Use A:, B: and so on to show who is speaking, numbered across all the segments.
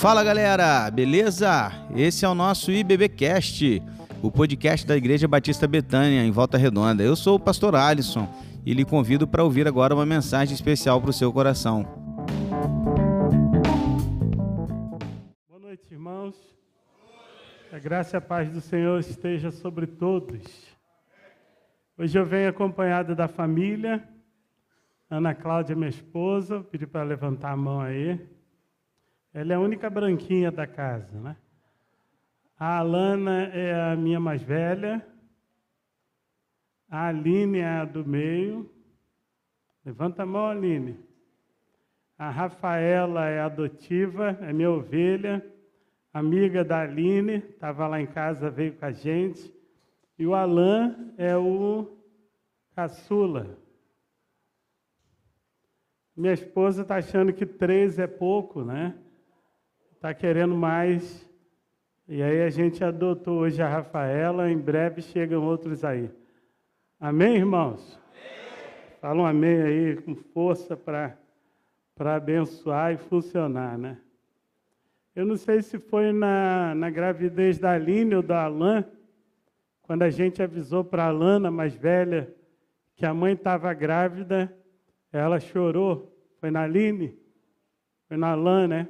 A: Fala galera, beleza? Esse é o nosso IBBcast, o podcast da Igreja Batista Betânia, em Volta Redonda. Eu sou o pastor Alisson e lhe convido para ouvir agora uma mensagem especial para o seu coração.
B: Boa noite, irmãos. A graça e a paz do Senhor esteja sobre todos. Hoje eu venho acompanhado da família. Ana Cláudia, minha esposa, pedi para levantar a mão aí. Ela é a única branquinha da casa, né? A Alana é a minha mais velha. A Aline é a do meio. Levanta a mão, Aline. A Rafaela é adotiva, é minha ovelha. Amiga da Aline, estava lá em casa, veio com a gente. E o Alan é o caçula. Minha esposa está achando que três é pouco, né? Está querendo mais. E aí a gente adotou hoje a Rafaela, em breve chegam outros aí. Amém, irmãos? Amém. Fala um amém aí com força para abençoar e funcionar, né? Eu não sei se foi na, na gravidez da Aline ou da Alain, quando a gente avisou para a Alana, mais velha, que a mãe estava grávida, ela chorou. Foi na Aline? Foi na Alain, né?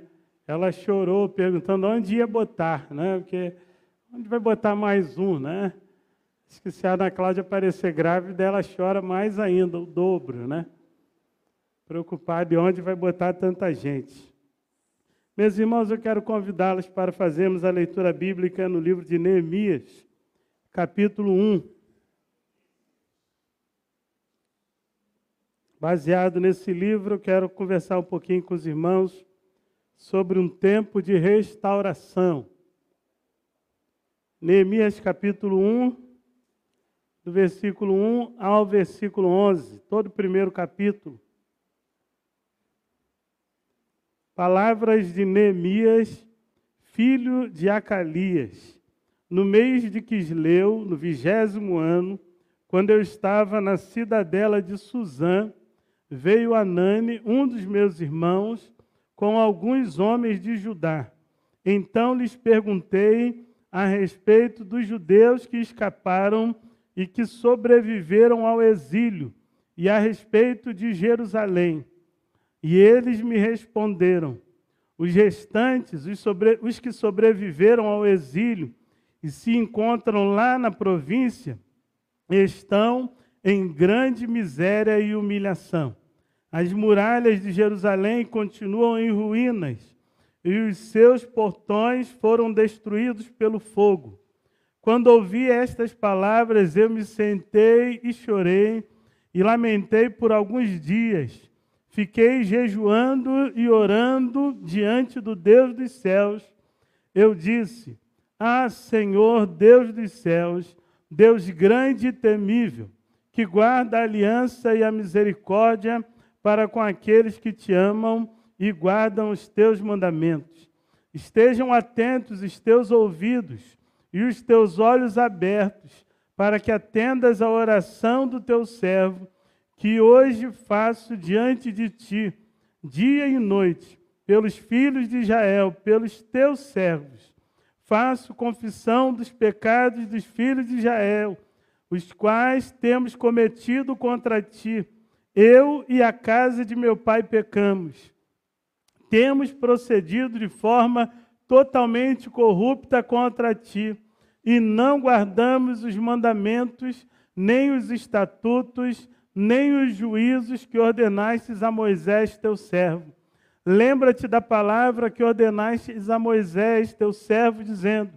B: Ela chorou perguntando onde ia botar, né? Porque onde vai botar mais um, né? Que se a Ana Cláudia aparecer grávida, ela chora mais ainda, o dobro, né? Preocupada de onde vai botar tanta gente. Meus irmãos, eu quero convidá-los para fazermos a leitura bíblica no livro de Neemias, capítulo 1. Baseado nesse livro, eu quero conversar um pouquinho com os irmãos sobre um tempo de restauração. Neemias capítulo 1, do versículo 1 ao versículo 11, todo o primeiro capítulo. Palavras de Neemias, filho de Acalias, no mês de Quisleu, no vigésimo ano, quando eu estava na cidadela de Suzã, veio Anani, um dos meus irmãos, com alguns homens de Judá. Então lhes perguntei a respeito dos judeus que escaparam e que sobreviveram ao exílio, e a respeito de Jerusalém. E eles me responderam: os restantes, os, sobre, os que sobreviveram ao exílio e se encontram lá na província, estão em grande miséria e humilhação. As muralhas de Jerusalém continuam em ruínas e os seus portões foram destruídos pelo fogo. Quando ouvi estas palavras, eu me sentei e chorei e lamentei por alguns dias. Fiquei jejuando e orando diante do Deus dos céus. Eu disse: Ah, Senhor, Deus dos céus, Deus grande e temível, que guarda a aliança e a misericórdia para com aqueles que te amam e guardam os teus mandamentos. Estejam atentos os teus ouvidos e os teus olhos abertos, para que atendas à oração do teu servo, que hoje faço diante de ti, dia e noite, pelos filhos de Israel, pelos teus servos. Faço confissão dos pecados dos filhos de Israel, os quais temos cometido contra ti eu e a casa de meu pai pecamos. Temos procedido de forma totalmente corrupta contra ti e não guardamos os mandamentos, nem os estatutos, nem os juízos que ordenastes a Moisés, teu servo. Lembra-te da palavra que ordenastes a Moisés, teu servo, dizendo: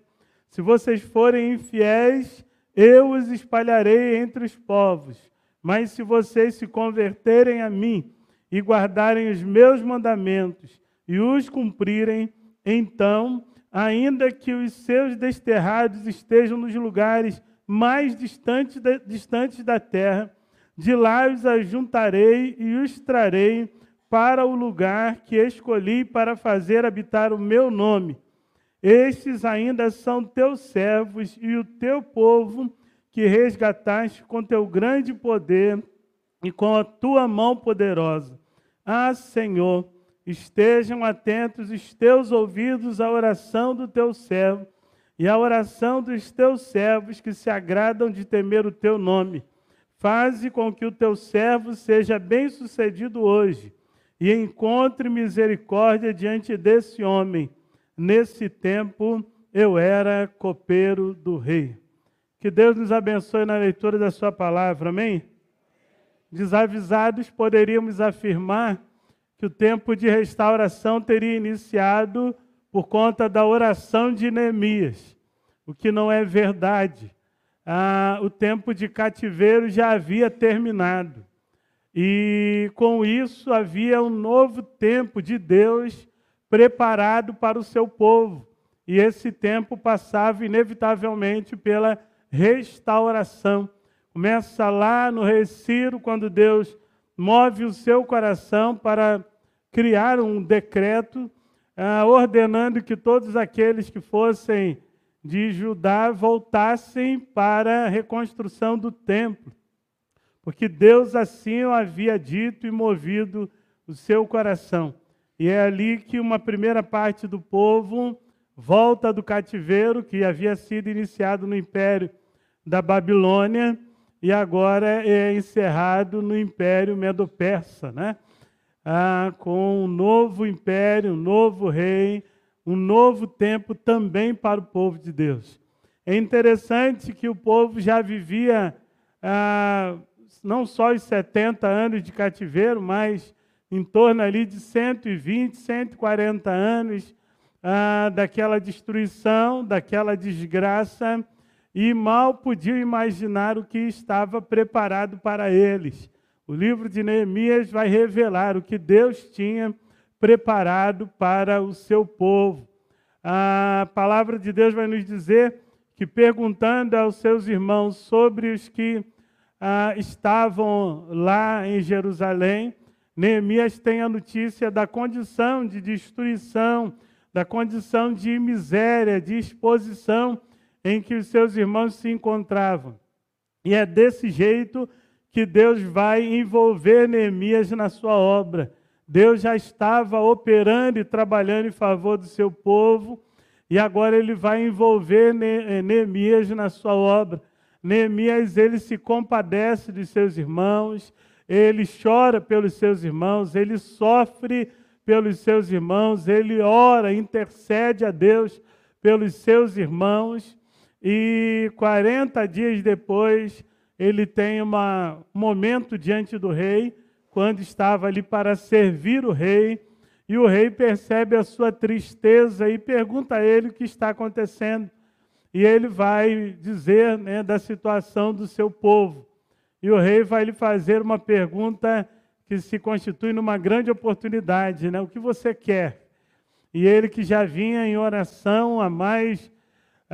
B: Se vocês forem infiéis, eu os espalharei entre os povos mas se vocês se converterem a mim e guardarem os meus mandamentos e os cumprirem, então, ainda que os seus desterrados estejam nos lugares mais distantes da, distantes da terra, de lá os ajuntarei e os trarei para o lugar que escolhi para fazer habitar o meu nome. Estes ainda são teus servos e o teu povo que resgataste com teu grande poder e com a tua mão poderosa. Ah, Senhor, estejam atentos os teus ouvidos à oração do teu servo e à oração dos teus servos que se agradam de temer o teu nome. Faze com que o teu servo seja bem-sucedido hoje e encontre misericórdia diante desse homem. Nesse tempo eu era copeiro do rei. Que Deus nos abençoe na leitura da sua palavra, amém? Desavisados, poderíamos afirmar que o tempo de restauração teria iniciado por conta da oração de Neemias, o que não é verdade. Ah, o tempo de cativeiro já havia terminado. E com isso havia um novo tempo de Deus preparado para o seu povo. E esse tempo passava inevitavelmente pela restauração. Começa lá no Rei Ciro, quando Deus move o seu coração para criar um decreto ah, ordenando que todos aqueles que fossem de Judá voltassem para a reconstrução do templo, porque Deus assim o havia dito e movido o seu coração. E é ali que uma primeira parte do povo volta do cativeiro que havia sido iniciado no império da Babilônia e agora é encerrado no império medo-persa, né? ah, com um novo império, um novo rei, um novo tempo também para o povo de Deus. É interessante que o povo já vivia ah, não só os 70 anos de cativeiro, mas em torno ali de 120, 140 anos ah, daquela destruição, daquela desgraça, e mal podiam imaginar o que estava preparado para eles. O livro de Neemias vai revelar o que Deus tinha preparado para o seu povo. A palavra de Deus vai nos dizer que, perguntando aos seus irmãos sobre os que ah, estavam lá em Jerusalém, Neemias tem a notícia da condição de destruição, da condição de miséria, de exposição em que os seus irmãos se encontravam. E é desse jeito que Deus vai envolver Neemias na sua obra. Deus já estava operando e trabalhando em favor do seu povo, e agora ele vai envolver eh, Neemias na sua obra. Neemias, ele se compadece dos seus irmãos, ele chora pelos seus irmãos, ele sofre pelos seus irmãos, ele ora, intercede a Deus pelos seus irmãos, e 40 dias depois, ele tem um momento diante do rei, quando estava ali para servir o rei, e o rei percebe a sua tristeza e pergunta a ele o que está acontecendo. E ele vai dizer né, da situação do seu povo. E o rei vai lhe fazer uma pergunta que se constitui numa grande oportunidade, né? O que você quer? E ele que já vinha em oração há mais,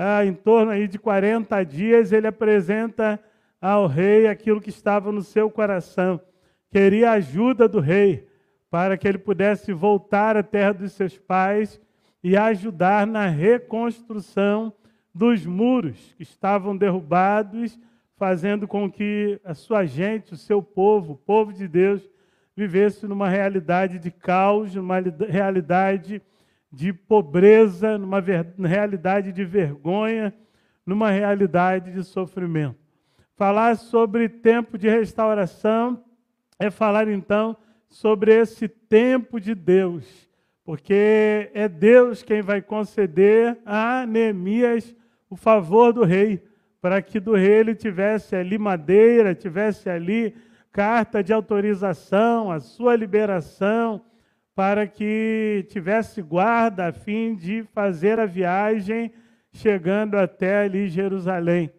B: ah, em torno aí de 40 dias, ele apresenta ao rei aquilo que estava no seu coração. Queria a ajuda do rei para que ele pudesse voltar à terra dos seus pais e ajudar na reconstrução dos muros que estavam derrubados, fazendo com que a sua gente, o seu povo, o povo de Deus, vivesse numa realidade de caos, numa realidade de pobreza, numa realidade de vergonha, numa realidade de sofrimento. Falar sobre tempo de restauração é falar então sobre esse tempo de Deus, porque é Deus quem vai conceder a Neemias o favor do rei, para que do rei ele tivesse ali madeira, tivesse ali carta de autorização, a sua liberação, para que tivesse guarda a fim de fazer a viagem chegando até ali Jerusalém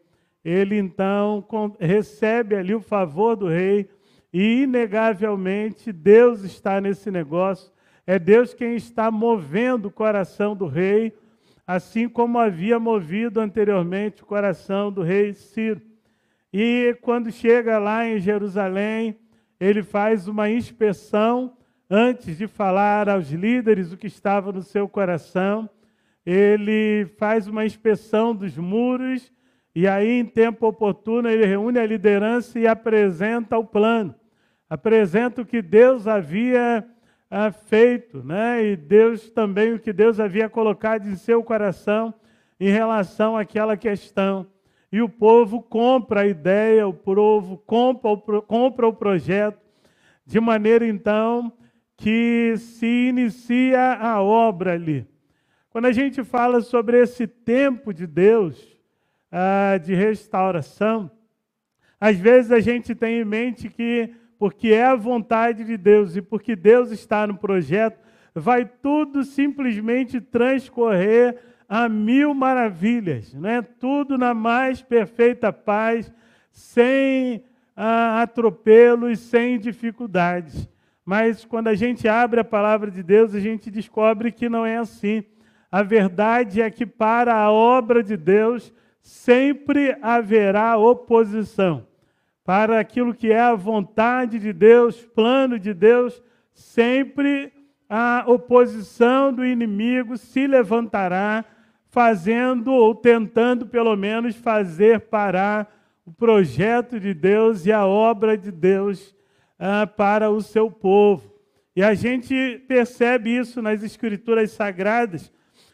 B: ele então recebe ali o favor do rei e, inegavelmente, Deus está nesse negócio. É Deus quem está movendo o coração do rei, assim como havia movido anteriormente o coração do rei Ciro. E quando chega lá em Jerusalém, ele faz uma inspeção antes de falar aos líderes o que estava no seu coração. Ele faz uma inspeção dos muros e aí, em tempo oportuno, ele reúne a liderança e apresenta o plano. Apresenta o que Deus havia ah, feito, né? E Deus também, o que Deus havia colocado em seu coração em relação àquela questão. E o povo compra a ideia, o povo compra o, compra o projeto, de maneira então que se inicia a obra ali. Quando a gente fala sobre esse tempo de Deus, ah, de restauração, às vezes a gente tem em mente que porque é a vontade de Deus e porque Deus está no projeto, vai tudo simplesmente transcorrer a mil maravilhas, né? tudo na mais perfeita paz, sem ah, atropelos, sem dificuldades. Mas quando a gente abre a palavra de Deus, a gente descobre que não é assim. A verdade é que para a obra de Deus sempre haverá oposição para aquilo que é a vontade de Deus, plano de Deus, sempre a oposição do inimigo se levantará, fazendo ou tentando, pelo menos, fazer parar o projeto de Deus e a obra de Deus ah, para o seu povo. E a gente percebe isso nas Escrituras Sagradas,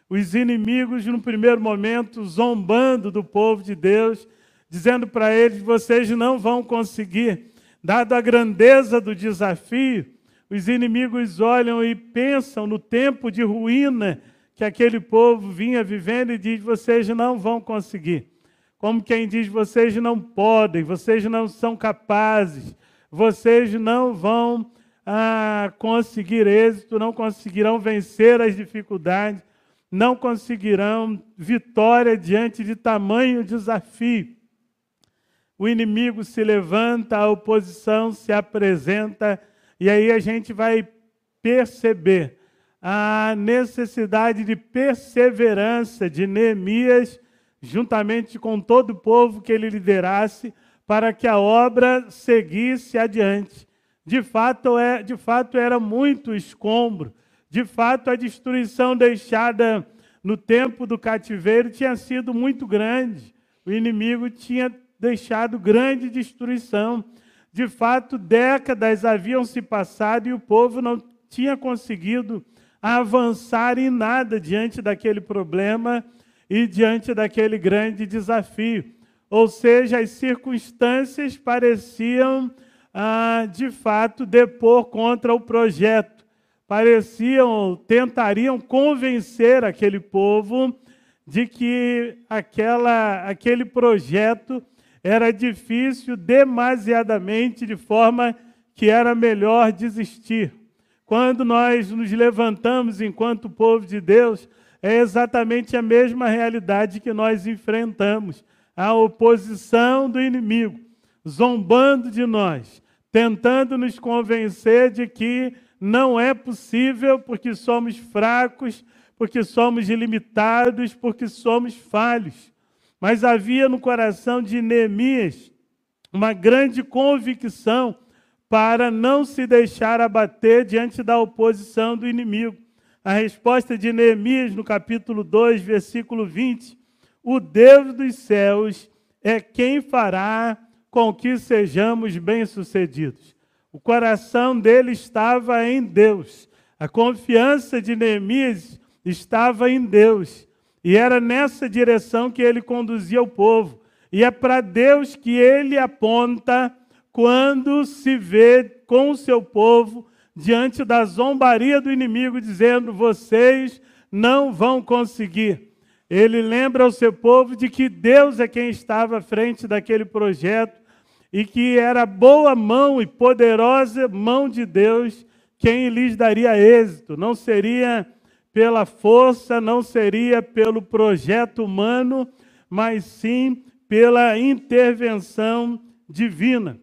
B: os inimigos, no primeiro momento, zombando do povo de Deus dizendo para eles: vocês não vão conseguir. Dado a grandeza do desafio, os inimigos olham e pensam no tempo de ruína que aquele povo vinha vivendo e diz: vocês não vão conseguir. Como quem diz: vocês não podem, vocês não são capazes, vocês não vão ah, conseguir êxito, não conseguirão vencer as dificuldades, não conseguirão vitória diante de tamanho desafio. O inimigo se levanta, a oposição se apresenta, e aí a gente vai perceber a necessidade de perseverança de Neemias, juntamente com todo o povo que ele liderasse, para que a obra seguisse adiante. De fato, é, de fato era muito escombro, de fato a destruição deixada no tempo do cativeiro tinha sido muito grande. O inimigo tinha deixado grande destruição. De fato, décadas haviam se passado e o povo não tinha conseguido avançar em nada diante daquele problema e diante daquele grande desafio. Ou seja, as circunstâncias pareciam, ah, de fato, depor contra o projeto. Pareciam, tentariam convencer aquele povo de que aquela, aquele projeto era difícil demasiadamente, de forma que era melhor desistir. Quando nós nos levantamos enquanto povo de Deus, é exatamente a mesma realidade que nós enfrentamos a oposição do inimigo, zombando de nós, tentando nos convencer de que não é possível porque somos fracos, porque somos ilimitados, porque somos falhos. Mas havia no coração de Neemias uma grande convicção para não se deixar abater diante da oposição do inimigo. A resposta de Neemias no capítulo 2, versículo 20: O Deus dos céus é quem fará com que sejamos bem-sucedidos. O coração dele estava em Deus. A confiança de Neemias estava em Deus. E era nessa direção que ele conduzia o povo. E é para Deus que ele aponta quando se vê com o seu povo diante da zombaria do inimigo, dizendo: vocês não vão conseguir. Ele lembra ao seu povo de que Deus é quem estava à frente daquele projeto e que era boa mão e poderosa mão de Deus quem lhes daria êxito. Não seria pela força, não seria pelo projeto humano, mas sim pela intervenção divina.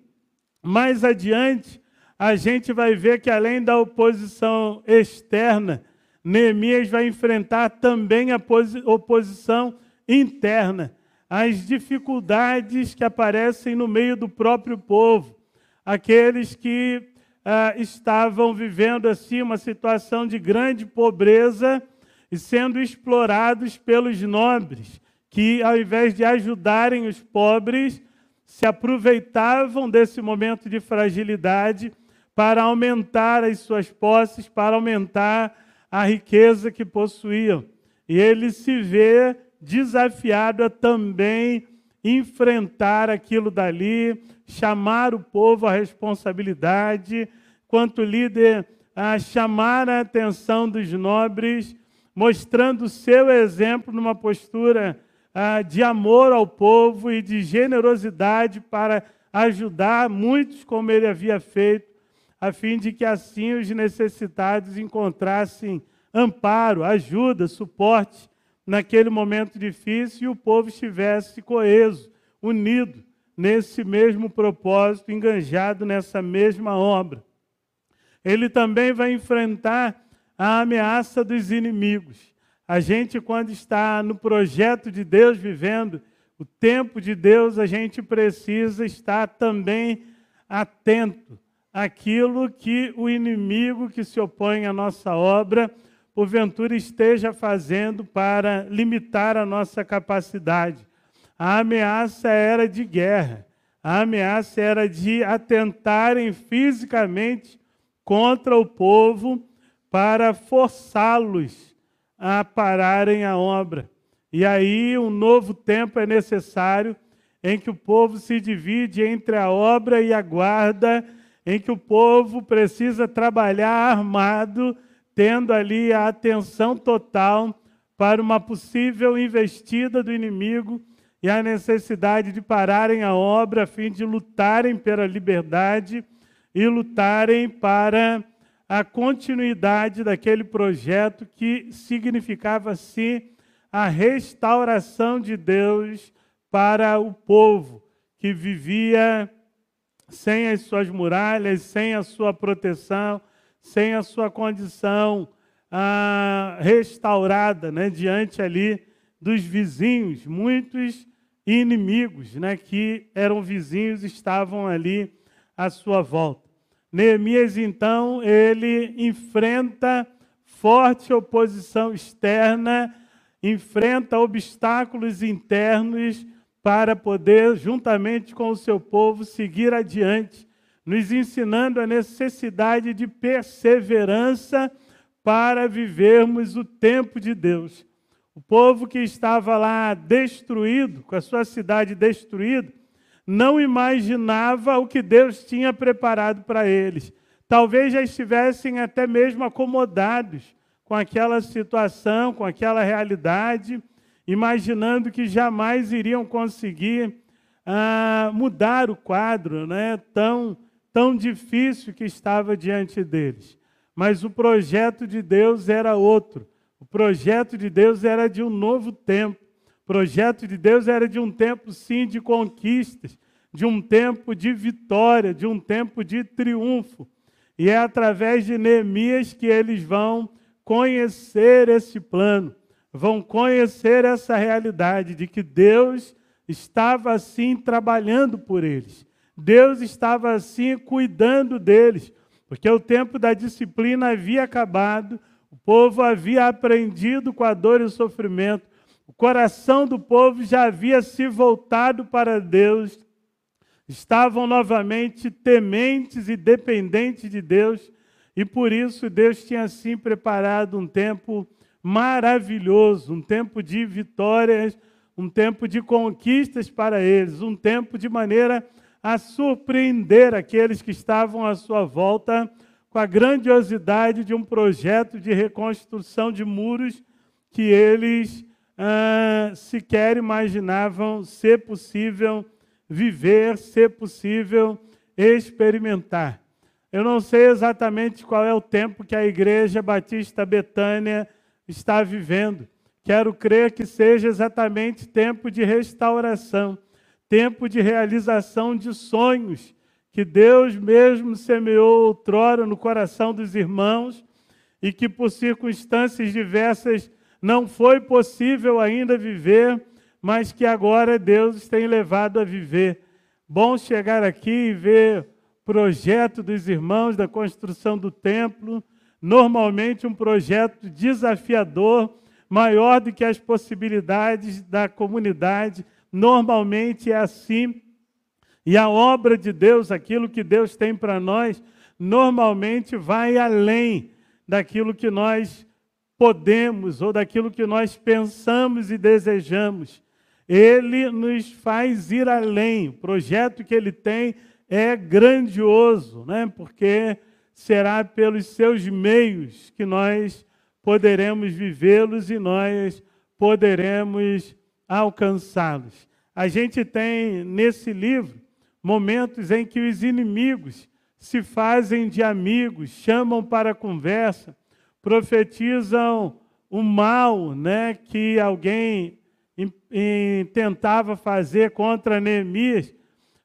B: Mais adiante, a gente vai ver que além da oposição externa, Neemias vai enfrentar também a oposição interna, as dificuldades que aparecem no meio do próprio povo, aqueles que ah, estavam vivendo assim uma situação de grande pobreza e sendo explorados pelos nobres, que ao invés de ajudarem os pobres, se aproveitavam desse momento de fragilidade para aumentar as suas posses, para aumentar a riqueza que possuíam. E ele se vê desafiado a também enfrentar aquilo dali, chamar o povo à responsabilidade, quanto líder, a chamar a atenção dos nobres, mostrando seu exemplo numa postura ah, de amor ao povo e de generosidade para ajudar muitos, como ele havia feito, a fim de que assim os necessitados encontrassem amparo, ajuda, suporte naquele momento difícil e o povo estivesse coeso, unido nesse mesmo propósito, enganjado nessa mesma obra. Ele também vai enfrentar a ameaça dos inimigos. A gente, quando está no projeto de Deus vivendo, o tempo de Deus, a gente precisa estar também atento àquilo que o inimigo que se opõe à nossa obra, porventura esteja fazendo para limitar a nossa capacidade. A ameaça era de guerra, a ameaça era de atentarem fisicamente contra o povo para forçá-los a pararem a obra. E aí um novo tempo é necessário em que o povo se divide entre a obra e a guarda, em que o povo precisa trabalhar armado, tendo ali a atenção total para uma possível investida do inimigo e a necessidade de pararem a obra a fim de lutarem pela liberdade e lutarem para a continuidade daquele projeto que significava, sim, a restauração de Deus para o povo que vivia sem as suas muralhas, sem a sua proteção, sem a sua condição ah, restaurada, né, diante ali dos vizinhos, muitos inimigos, né, que eram vizinhos, estavam ali à sua volta. Neemias, então, ele enfrenta forte oposição externa, enfrenta obstáculos internos para poder, juntamente com o seu povo, seguir adiante, nos ensinando a necessidade de perseverança para vivermos o tempo de Deus. O povo que estava lá destruído, com a sua cidade destruída, não imaginava o que Deus tinha preparado para eles. Talvez já estivessem até mesmo acomodados com aquela situação, com aquela realidade, imaginando que jamais iriam conseguir ah, mudar o quadro né, tão, tão difícil que estava diante deles. Mas o projeto de Deus era outro. O projeto de Deus era de um novo tempo. O projeto de Deus era de um tempo, sim, de conquistas, de um tempo de vitória, de um tempo de triunfo. E é através de Neemias que eles vão conhecer esse plano, vão conhecer essa realidade de que Deus estava assim trabalhando por eles. Deus estava assim cuidando deles, porque o tempo da disciplina havia acabado, o povo havia aprendido com a dor e o sofrimento, o coração do povo já havia se voltado para Deus, estavam novamente tementes e dependentes de Deus, e por isso Deus tinha assim preparado um tempo maravilhoso, um tempo de vitórias, um tempo de conquistas para eles, um tempo de maneira a surpreender aqueles que estavam à sua volta com a grandiosidade de um projeto de reconstrução de muros que eles ah, sequer imaginavam ser possível viver, ser possível experimentar. Eu não sei exatamente qual é o tempo que a Igreja Batista Betânia está vivendo. Quero crer que seja exatamente tempo de restauração, tempo de realização de sonhos que Deus mesmo semeou outrora no coração dos irmãos e que por circunstâncias diversas não foi possível ainda viver, mas que agora Deus tem levado a viver. Bom chegar aqui e ver projeto dos irmãos da construção do templo, normalmente um projeto desafiador, maior do que as possibilidades da comunidade. Normalmente é assim. E a obra de Deus, aquilo que Deus tem para nós, normalmente vai além daquilo que nós podemos ou daquilo que nós pensamos e desejamos. Ele nos faz ir além. O projeto que ele tem é grandioso, né? porque será pelos seus meios que nós poderemos vivê-los e nós poderemos alcançá-los. A gente tem nesse livro momentos em que os inimigos se fazem de amigos, chamam para conversa, profetizam o mal né, que alguém tentava fazer contra Neemias,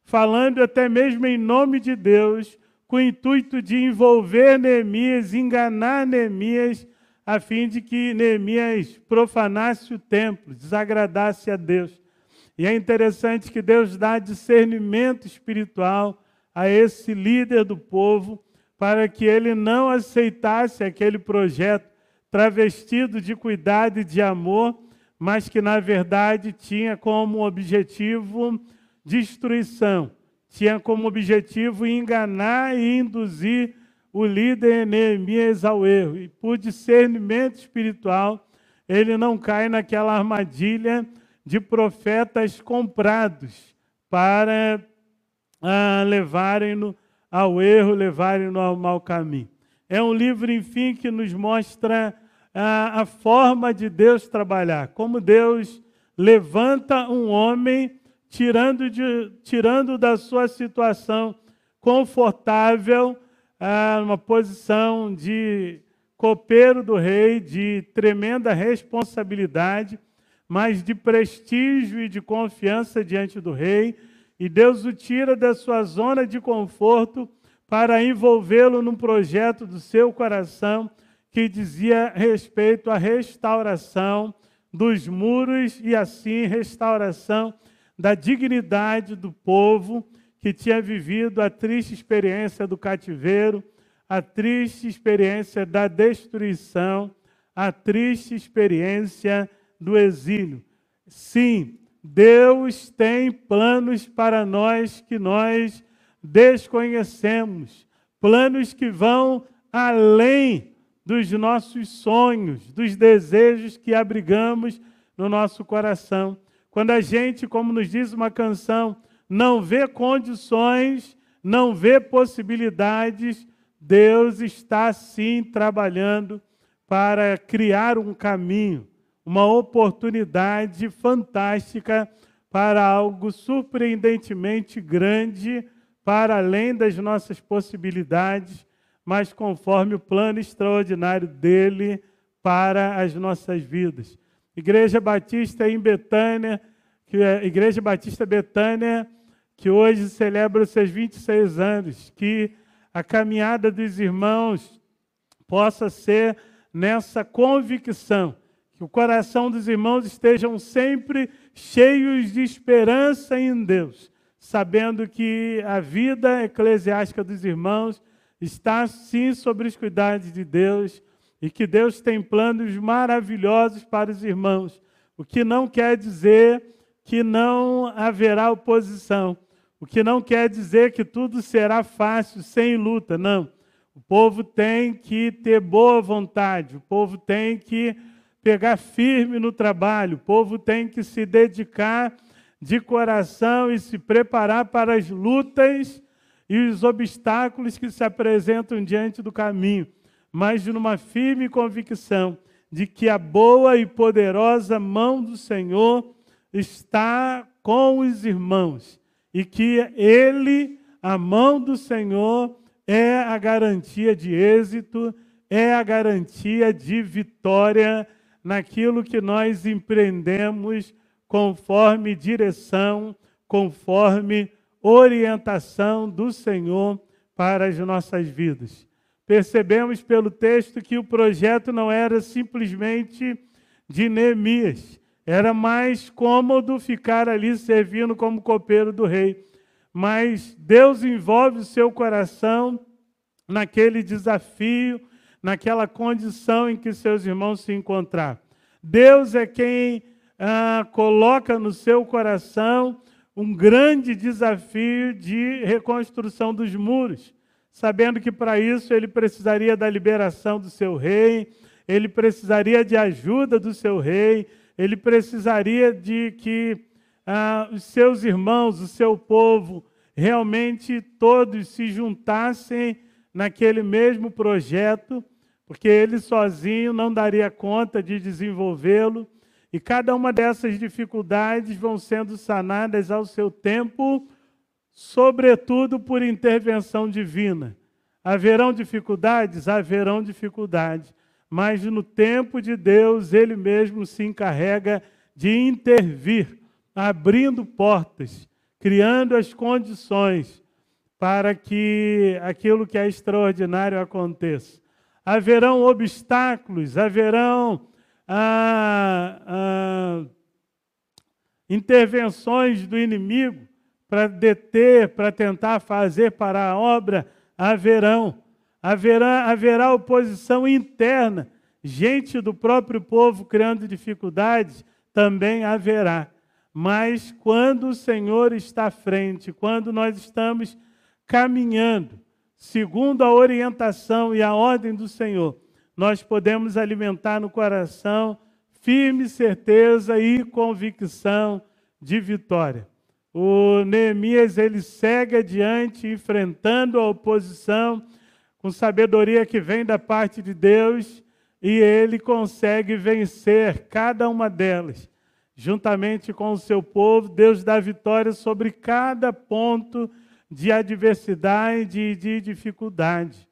B: falando até mesmo em nome de Deus, com o intuito de envolver Neemias, enganar Neemias, a fim de que Neemias profanasse o templo, desagradasse a Deus. E é interessante que Deus dá discernimento espiritual a esse líder do povo, para que ele não aceitasse aquele projeto travestido de cuidado e de amor, mas que na verdade tinha como objetivo destruição, tinha como objetivo enganar e induzir o líder Neemias ao erro. E por discernimento espiritual, ele não cai naquela armadilha de profetas comprados para ah, levarem-no ao erro, levarem-no ao mau caminho. É um livro, enfim, que nos mostra ah, a forma de Deus trabalhar, como Deus levanta um homem tirando, de, tirando da sua situação confortável ah, uma posição de copeiro do rei, de tremenda responsabilidade, mas de prestígio e de confiança diante do rei. E Deus o tira da sua zona de conforto para envolvê-lo num projeto do seu coração que dizia respeito à restauração dos muros e assim restauração da dignidade do povo que tinha vivido a triste experiência do cativeiro, a triste experiência da destruição, a triste experiência do exílio. Sim, Deus tem planos para nós que nós desconhecemos, planos que vão além dos nossos sonhos, dos desejos que abrigamos no nosso coração. Quando a gente, como nos diz uma canção, não vê condições, não vê possibilidades, Deus está sim trabalhando para criar um caminho, uma oportunidade fantástica para algo surpreendentemente grande, para além das nossas possibilidades, mas conforme o plano extraordinário dele para as nossas vidas. Igreja Batista em Betânia, que é Igreja Batista Betânia, que hoje celebra os seus 26 anos, que a caminhada dos irmãos possa ser nessa convicção, que o coração dos irmãos estejam sempre cheios de esperança em Deus, sabendo que a vida eclesiástica dos irmãos está sim sobre os cuidados de Deus e que Deus tem planos maravilhosos para os irmãos, o que não quer dizer que não haverá oposição. O que não quer dizer que tudo será fácil, sem luta, não. O povo tem que ter boa vontade, o povo tem que pegar firme no trabalho, o povo tem que se dedicar de coração e se preparar para as lutas e os obstáculos que se apresentam diante do caminho, mas numa firme convicção de que a boa e poderosa mão do Senhor está com os irmãos e que ele, a mão do Senhor, é a garantia de êxito, é a garantia de vitória naquilo que nós empreendemos conforme direção, conforme orientação do Senhor para as nossas vidas. Percebemos pelo texto que o projeto não era simplesmente de Neemias, era mais cômodo ficar ali servindo como copeiro do rei. Mas Deus envolve o seu coração naquele desafio, naquela condição em que seus irmãos se encontraram. Deus é quem ah, coloca no seu coração um grande desafio de reconstrução dos muros. Sabendo que para isso ele precisaria da liberação do seu rei, ele precisaria de ajuda do seu rei, ele precisaria de que ah, os seus irmãos, o seu povo, realmente todos se juntassem naquele mesmo projeto, porque ele sozinho não daria conta de desenvolvê-lo. E cada uma dessas dificuldades vão sendo sanadas ao seu tempo, sobretudo por intervenção divina. Haverão dificuldades? Haverão dificuldades mas no tempo de Deus, Ele mesmo se encarrega de intervir, abrindo portas, criando as condições para que aquilo que é extraordinário aconteça. Haverão obstáculos, haverão ah, ah, intervenções do inimigo para deter, para tentar fazer parar a obra, haverão haverá, haverá oposição interna, gente do próprio povo criando dificuldades, também haverá. Mas quando o Senhor está à frente, quando nós estamos caminhando, segundo a orientação e a ordem do Senhor, nós podemos alimentar no coração firme certeza e convicção de vitória. O Neemias ele segue adiante enfrentando a oposição com sabedoria que vem da parte de Deus, e ele consegue vencer cada uma delas. Juntamente com o seu povo, Deus dá vitória sobre cada ponto de adversidade e de dificuldade.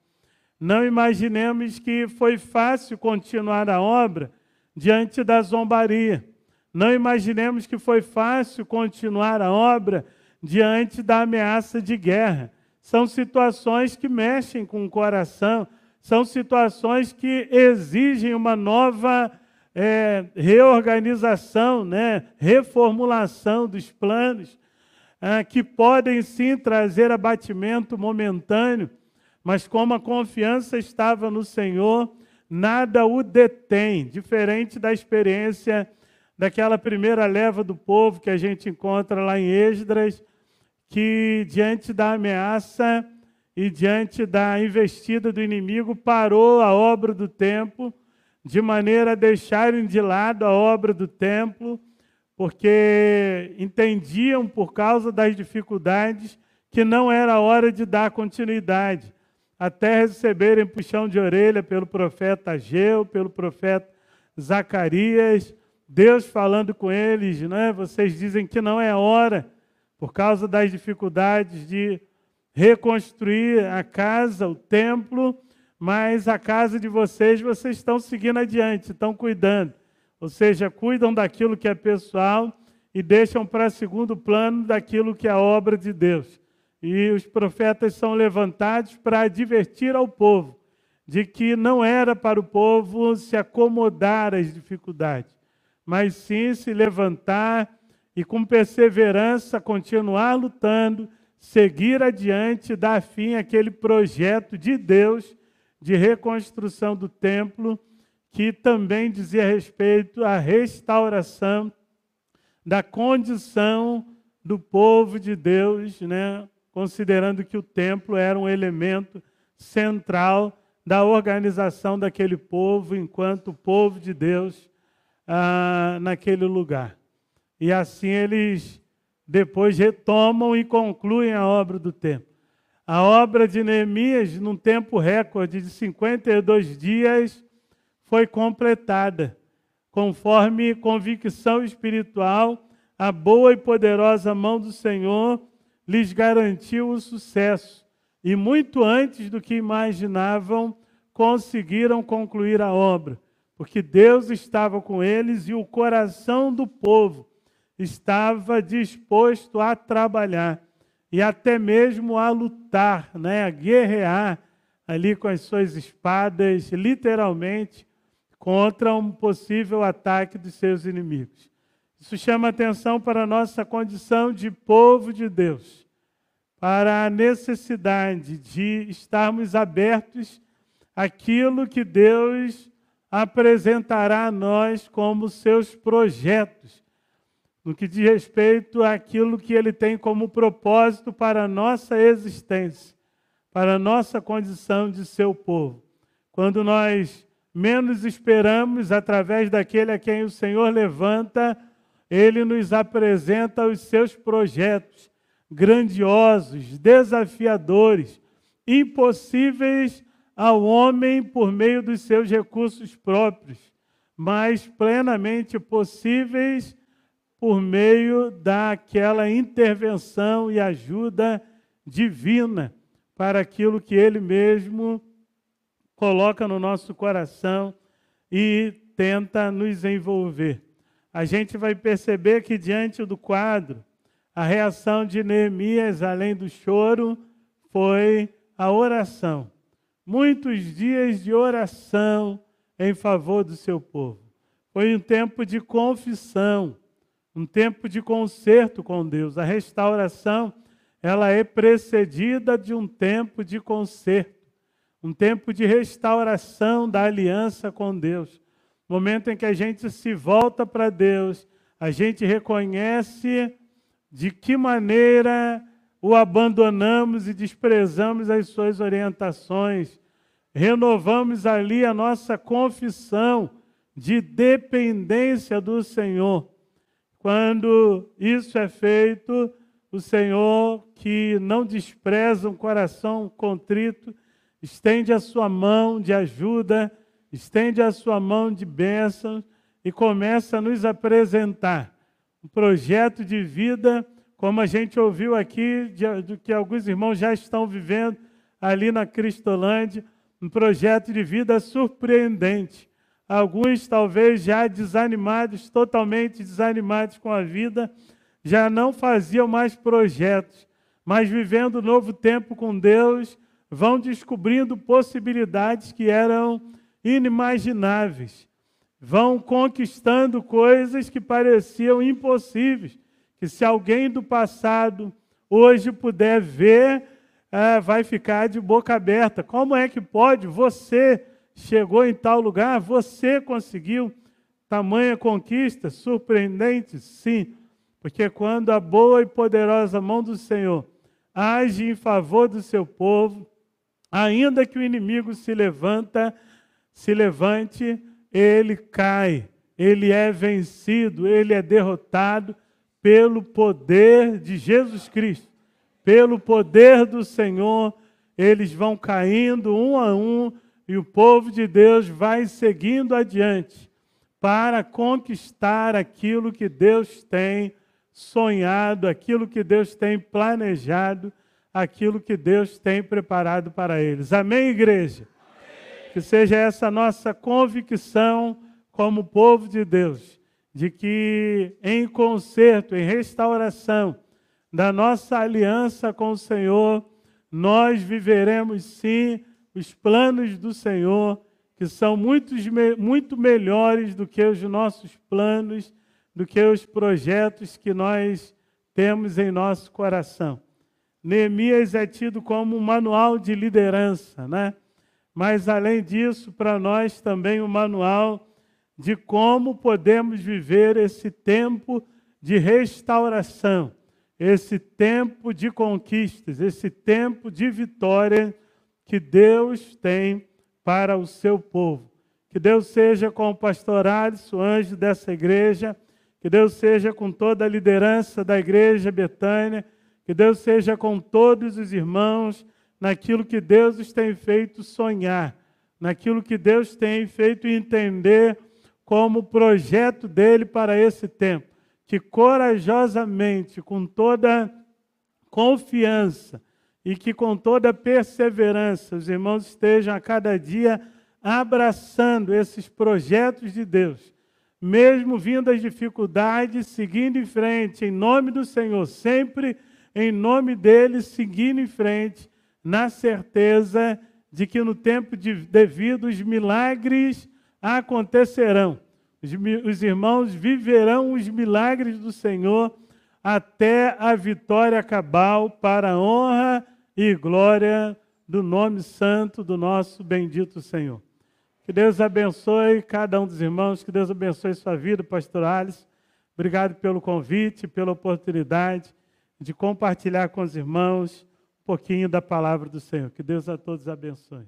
B: Não imaginemos que foi fácil continuar a obra diante da zombaria. Não imaginemos que foi fácil continuar a obra diante da ameaça de guerra. São situações que mexem com o coração, são situações que exigem uma nova é, reorganização, né? reformulação dos planos, é, que podem sim trazer abatimento momentâneo, mas como a confiança estava no Senhor, nada o detém, diferente da experiência daquela primeira leva do povo que a gente encontra lá em Esdras, que, diante da ameaça e diante da investida do inimigo, parou a obra do templo, de maneira a deixarem de lado a obra do templo, porque entendiam, por causa das dificuldades, que não era hora de dar continuidade, até receberem puxão de orelha pelo profeta Ageu, pelo profeta Zacarias, Deus falando com eles, né? Vocês dizem que não é hora por causa das dificuldades de reconstruir a casa, o templo, mas a casa de vocês, vocês estão seguindo adiante, estão cuidando. Ou seja, cuidam daquilo que é pessoal e deixam para segundo plano daquilo que é obra de Deus. E os profetas são levantados para advertir ao povo de que não era para o povo se acomodar às dificuldades, mas sim se levantar e com perseverança continuar lutando, seguir adiante, dar fim àquele projeto de Deus de reconstrução do templo, que também dizia respeito à restauração da condição do povo de Deus, né? considerando que o templo era um elemento central da organização daquele povo, enquanto povo de Deus ah, naquele lugar. E assim eles depois retomam e concluem a obra do templo. A obra de Neemias, num tempo recorde de 52 dias, foi completada, conforme convicção espiritual, a boa e poderosa mão do Senhor lhes garantiu o sucesso. E muito antes do que imaginavam, conseguiram concluir a obra, porque Deus estava com eles e o coração do povo estava disposto a trabalhar e até mesmo a lutar, né, a guerrear ali com as suas espadas, literalmente, contra um possível ataque dos seus inimigos. Isso chama atenção para a nossa condição de povo de Deus, para a necessidade de estarmos abertos àquilo que Deus apresentará a nós como seus projetos no que diz respeito àquilo que ele tem como propósito para a nossa existência, para a nossa condição de seu povo. Quando nós menos esperamos, através daquele a quem o Senhor levanta, ele nos apresenta os seus projetos grandiosos, desafiadores, impossíveis ao homem por meio dos seus recursos próprios, mas plenamente possíveis por meio daquela intervenção e ajuda divina para aquilo que ele mesmo coloca no nosso coração e tenta nos envolver. A gente vai perceber que diante do quadro, a reação de Neemias, além do choro, foi a oração. Muitos dias de oração em favor do seu povo. Foi um tempo de confissão, um tempo de conserto com Deus. A restauração, ela é precedida de um tempo de conserto um tempo de restauração da aliança com Deus. Momento em que a gente se volta para Deus, a gente reconhece de que maneira o abandonamos e desprezamos as suas orientações. Renovamos ali a nossa confissão de dependência do Senhor. Quando isso é feito, o Senhor, que não despreza um coração contrito, estende a sua mão de ajuda, estende a sua mão de bênção e começa a nos apresentar um projeto de vida, como a gente ouviu aqui, do que alguns irmãos já estão vivendo ali na Cristolândia, um projeto de vida surpreendente. Alguns talvez já desanimados, totalmente desanimados com a vida, já não faziam mais projetos, mas vivendo um novo tempo com Deus, vão descobrindo possibilidades que eram inimagináveis, vão conquistando coisas que pareciam impossíveis, que se alguém do passado hoje puder ver, é, vai ficar de boca aberta. Como é que pode? Você chegou em tal lugar, você conseguiu tamanha conquista, surpreendente? Sim, porque quando a boa e poderosa mão do Senhor age em favor do seu povo, Ainda que o inimigo se levanta, se levante, ele cai, ele é vencido, ele é derrotado pelo poder de Jesus Cristo, pelo poder do Senhor, eles vão caindo um a um e o povo de Deus vai seguindo adiante para conquistar aquilo que Deus tem sonhado, aquilo que Deus tem planejado aquilo que Deus tem preparado para eles. Amém, igreja? Amém. Que seja essa nossa convicção como povo de Deus, de que em conserto, em restauração da nossa aliança com o Senhor, nós viveremos sim os planos do Senhor, que são muito, muito melhores do que os nossos planos, do que os projetos que nós temos em nosso coração. Neemias é tido como um manual de liderança, né? Mas além disso, para nós também um manual de como podemos viver esse tempo de restauração, esse tempo de conquistas, esse tempo de vitória que Deus tem para o seu povo. Que Deus seja com o pastor Alisson, anjo dessa igreja, que Deus seja com toda a liderança da igreja Betânia, que Deus seja com todos os irmãos naquilo que Deus os tem feito sonhar, naquilo que Deus tem feito entender como projeto dele para esse tempo. Que corajosamente, com toda confiança e que com toda perseverança os irmãos estejam a cada dia abraçando esses projetos de Deus, mesmo vindo as dificuldades, seguindo em frente, em nome do Senhor, sempre em nome dele, seguindo em frente, na certeza de que no tempo de, devido os milagres acontecerão. Os, os irmãos viverão os milagres do Senhor até a vitória cabal para a honra e glória do nome santo do nosso bendito Senhor. Que Deus abençoe cada um dos irmãos, que Deus abençoe sua vida, pastor Alice. Obrigado pelo convite, pela oportunidade de compartilhar com os irmãos um pouquinho da palavra do Senhor. Que Deus a todos abençoe.